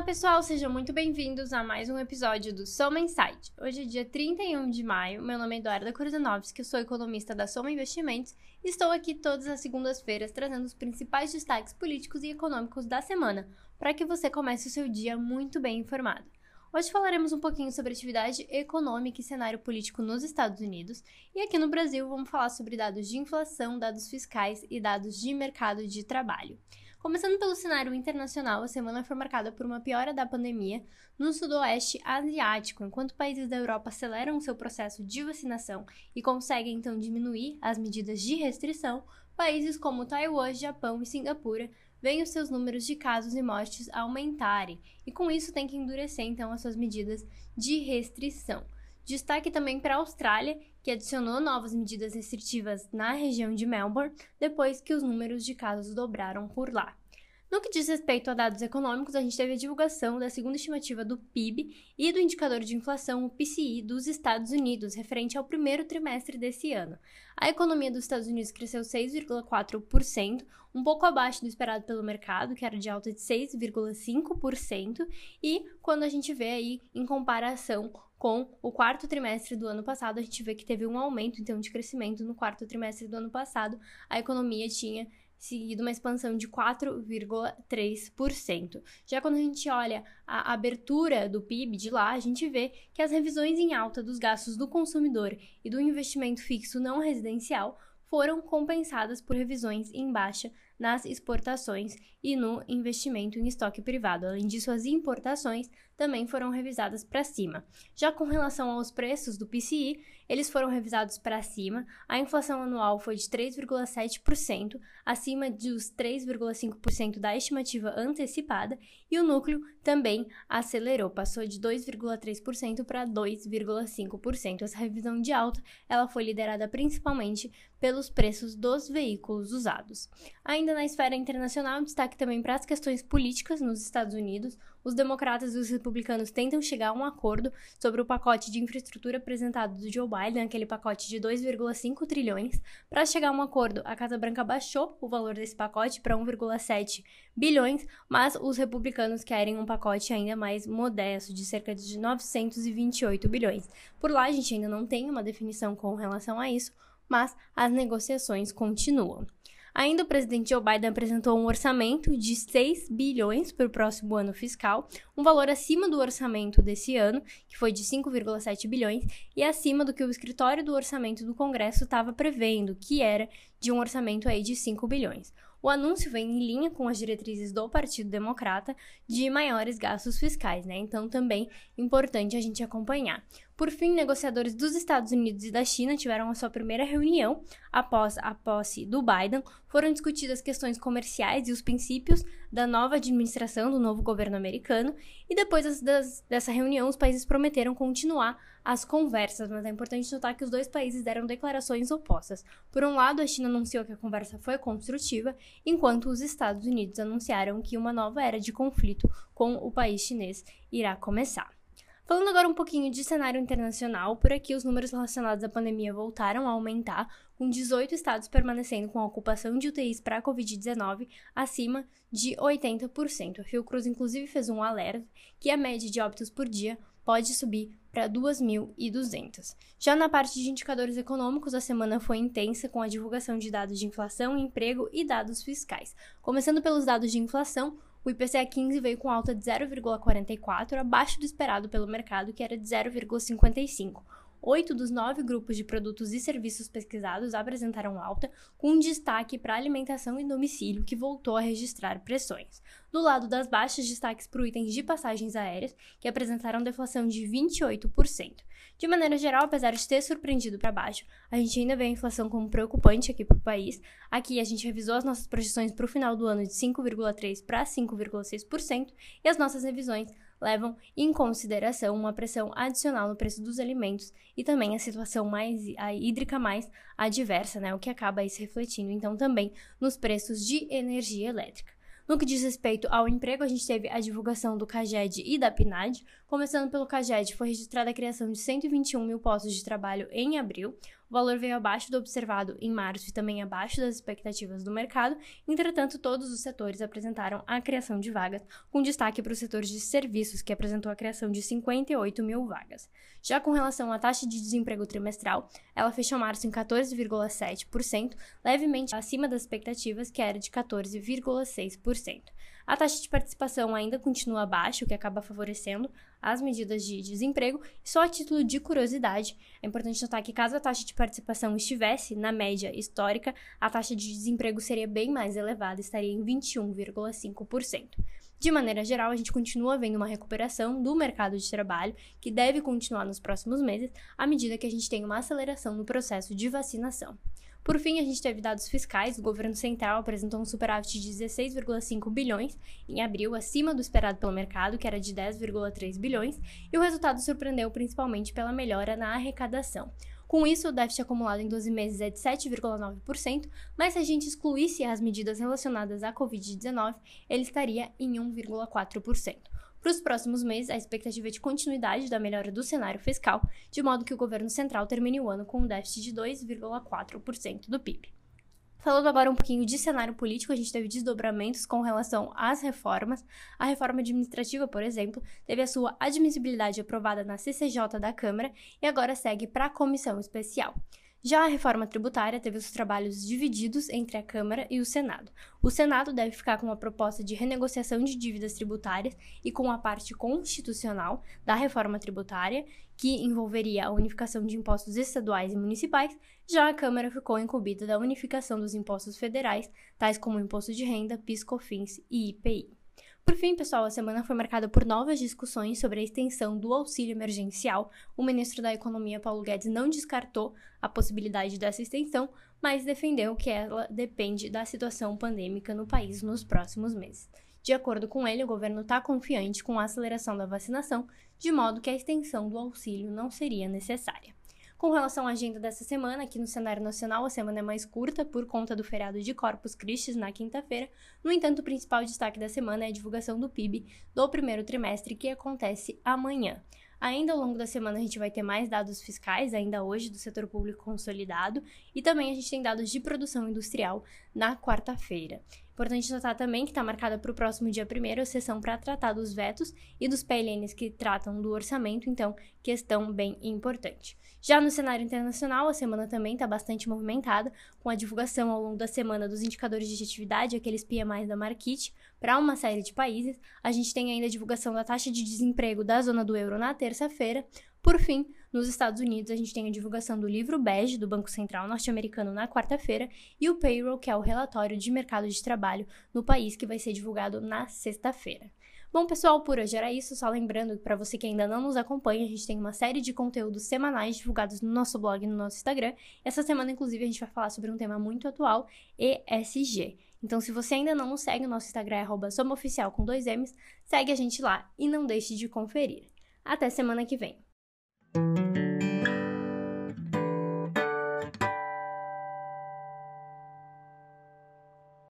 Olá pessoal, sejam muito bem-vindos a mais um episódio do Soma Insight. Hoje é dia 31 de maio, meu nome é Eduarda eu sou economista da Soma Investimentos e estou aqui todas as segundas-feiras trazendo os principais destaques políticos e econômicos da semana, para que você comece o seu dia muito bem informado. Hoje falaremos um pouquinho sobre atividade econômica e cenário político nos Estados Unidos, e aqui no Brasil vamos falar sobre dados de inflação, dados fiscais e dados de mercado de trabalho. Começando pelo cenário internacional, a semana foi marcada por uma piora da pandemia no sudoeste asiático, enquanto países da Europa aceleram seu processo de vacinação e conseguem então diminuir as medidas de restrição, países como Taiwan, Japão e Singapura veem os seus números de casos e mortes aumentarem, e com isso tem que endurecer então as suas medidas de restrição. Destaque também para a Austrália, que adicionou novas medidas restritivas na região de Melbourne depois que os números de casos dobraram por lá. No que diz respeito a dados econômicos, a gente teve a divulgação da segunda estimativa do PIB e do indicador de inflação, o PCI, dos Estados Unidos, referente ao primeiro trimestre desse ano. A economia dos Estados Unidos cresceu 6,4%, um pouco abaixo do esperado pelo mercado, que era de alta de 6,5%, e quando a gente vê aí em comparação com o quarto trimestre do ano passado, a gente vê que teve um aumento então de crescimento no quarto trimestre do ano passado. A economia tinha seguido uma expansão de 4,3%. Já quando a gente olha a abertura do PIB de lá, a gente vê que as revisões em alta dos gastos do consumidor e do investimento fixo não residencial foram compensadas por revisões em baixa nas exportações e no investimento em estoque privado. Além disso, as importações também foram revisadas para cima. Já com relação aos preços do PCI, eles foram revisados para cima. A inflação anual foi de 3,7%, acima dos 3,5% da estimativa antecipada, e o núcleo também acelerou, passou de 2,3% para 2,5%. Essa revisão de alta, ela foi liderada principalmente pelos preços dos veículos usados. Ainda na esfera internacional, destaque também para as questões políticas nos Estados Unidos. Os democratas e os republicanos tentam chegar a um acordo sobre o pacote de infraestrutura apresentado do Joe Biden, aquele pacote de 2,5 trilhões. Para chegar a um acordo, a Casa Branca baixou o valor desse pacote para 1,7 bilhões, mas os republicanos querem um pacote ainda mais modesto, de cerca de 928 bilhões. Por lá, a gente ainda não tem uma definição com relação a isso, mas as negociações continuam. Ainda o presidente Joe Biden apresentou um orçamento de 6 bilhões para o próximo ano fiscal, um valor acima do orçamento desse ano, que foi de 5,7 bilhões, e acima do que o escritório do orçamento do Congresso estava prevendo, que era de um orçamento aí de 5 bilhões. O anúncio vem em linha com as diretrizes do Partido Democrata de maiores gastos fiscais, né? Então também importante a gente acompanhar. Por fim, negociadores dos Estados Unidos e da China tiveram a sua primeira reunião após a posse do Biden. Foram discutidas questões comerciais e os princípios da nova administração do novo governo americano. E depois das, dessa reunião, os países prometeram continuar as conversas, mas é importante notar que os dois países deram declarações opostas. Por um lado, a China anunciou que a conversa foi construtiva, enquanto os Estados Unidos anunciaram que uma nova era de conflito com o país chinês irá começar. Falando agora um pouquinho de cenário internacional, por aqui os números relacionados à pandemia voltaram a aumentar, com 18 estados permanecendo com a ocupação de UTIs para a Covid-19 acima de 80%. A Fiocruz, inclusive, fez um alerta que a média de óbitos por dia pode subir para 2.200. Já na parte de indicadores econômicos, a semana foi intensa com a divulgação de dados de inflação, emprego e dados fiscais. Começando pelos dados de inflação, o IPCA 15 veio com alta de 0,44, abaixo do esperado pelo mercado, que era de 0,55. Oito dos nove grupos de produtos e serviços pesquisados apresentaram alta, com destaque para alimentação e domicílio, que voltou a registrar pressões. Do lado das baixas, destaques para itens de passagens aéreas, que apresentaram deflação de 28%. De maneira geral, apesar de ter surpreendido para baixo, a gente ainda vê a inflação como preocupante aqui para o país. Aqui a gente revisou as nossas projeções para o final do ano de 5,3% para 5,6% e as nossas revisões levam em consideração uma pressão adicional no preço dos alimentos e também a situação mais a hídrica mais adversa, né, o que acaba se refletindo então também nos preços de energia elétrica. No que diz respeito ao emprego, a gente teve a divulgação do CAGED e da PNAD, Começando pelo CAGED, foi registrada a criação de 121 mil postos de trabalho em abril. O valor veio abaixo do observado em março e também abaixo das expectativas do mercado. Entretanto, todos os setores apresentaram a criação de vagas, com destaque para os setores de serviços, que apresentou a criação de 58 mil vagas. Já com relação à taxa de desemprego trimestral, ela fechou março em 14,7%, levemente acima das expectativas, que era de 14,6%. A taxa de participação ainda continua baixa, o que acaba favorecendo as medidas de desemprego. Só a título de curiosidade, é importante notar que caso a taxa de participação estivesse na média histórica, a taxa de desemprego seria bem mais elevada, estaria em 21,5%. De maneira geral, a gente continua vendo uma recuperação do mercado de trabalho, que deve continuar nos próximos meses, à medida que a gente tem uma aceleração no processo de vacinação. Por fim, a gente teve dados fiscais. O governo central apresentou um superávit de 16,5 bilhões em abril, acima do esperado pelo mercado, que era de 10,3 bilhões, e o resultado surpreendeu principalmente pela melhora na arrecadação. Com isso, o déficit acumulado em 12 meses é de 7,9%, mas se a gente excluísse as medidas relacionadas à Covid-19, ele estaria em 1,4%. Para os próximos meses, a expectativa é de continuidade da melhora do cenário fiscal, de modo que o governo central termine o ano com um déficit de 2,4% do PIB. Falando agora um pouquinho de cenário político, a gente teve desdobramentos com relação às reformas. A reforma administrativa, por exemplo, teve a sua admissibilidade aprovada na CCJ da Câmara e agora segue para a comissão especial. Já a reforma tributária teve os trabalhos divididos entre a Câmara e o Senado. O Senado deve ficar com uma proposta de renegociação de dívidas tributárias e com a parte constitucional da reforma tributária, que envolveria a unificação de impostos estaduais e municipais, já a Câmara ficou incumbida da unificação dos impostos federais, tais como o imposto de renda, PIS, COFINS e IPI. Por fim, pessoal, a semana foi marcada por novas discussões sobre a extensão do auxílio emergencial. O ministro da Economia, Paulo Guedes, não descartou a possibilidade dessa extensão, mas defendeu que ela depende da situação pandêmica no país nos próximos meses. De acordo com ele, o governo está confiante com a aceleração da vacinação, de modo que a extensão do auxílio não seria necessária. Com relação à agenda dessa semana, aqui no cenário nacional, a semana é mais curta por conta do feriado de Corpus Christi na quinta-feira. No entanto, o principal destaque da semana é a divulgação do PIB do primeiro trimestre, que acontece amanhã. Ainda ao longo da semana a gente vai ter mais dados fiscais, ainda hoje, do setor público consolidado, e também a gente tem dados de produção industrial na quarta-feira. Importante notar também que está marcada para o próximo dia 1 a sessão para tratar dos vetos e dos PLNs que tratam do orçamento, então, questão bem importante. Já no cenário internacional, a semana também está bastante movimentada, com a divulgação ao longo da semana dos indicadores de atividade, aqueles PMIs da Marquite, para uma série de países. A gente tem ainda a divulgação da taxa de desemprego da zona do euro na terça-feira. Por fim, nos Estados Unidos, a gente tem a divulgação do livro bege do Banco Central norte-americano na quarta-feira e o payroll, que é o relatório de mercado de trabalho no país, que vai ser divulgado na sexta-feira. Bom, pessoal, por hoje era isso. Só lembrando que para você que ainda não nos acompanha, a gente tem uma série de conteúdos semanais divulgados no nosso blog e no nosso Instagram. Essa semana, inclusive, a gente vai falar sobre um tema muito atual, ESG. Então, se você ainda não nos segue, o nosso Instagram é somaoficial com dois M's, segue a gente lá e não deixe de conferir. Até semana que vem! thank you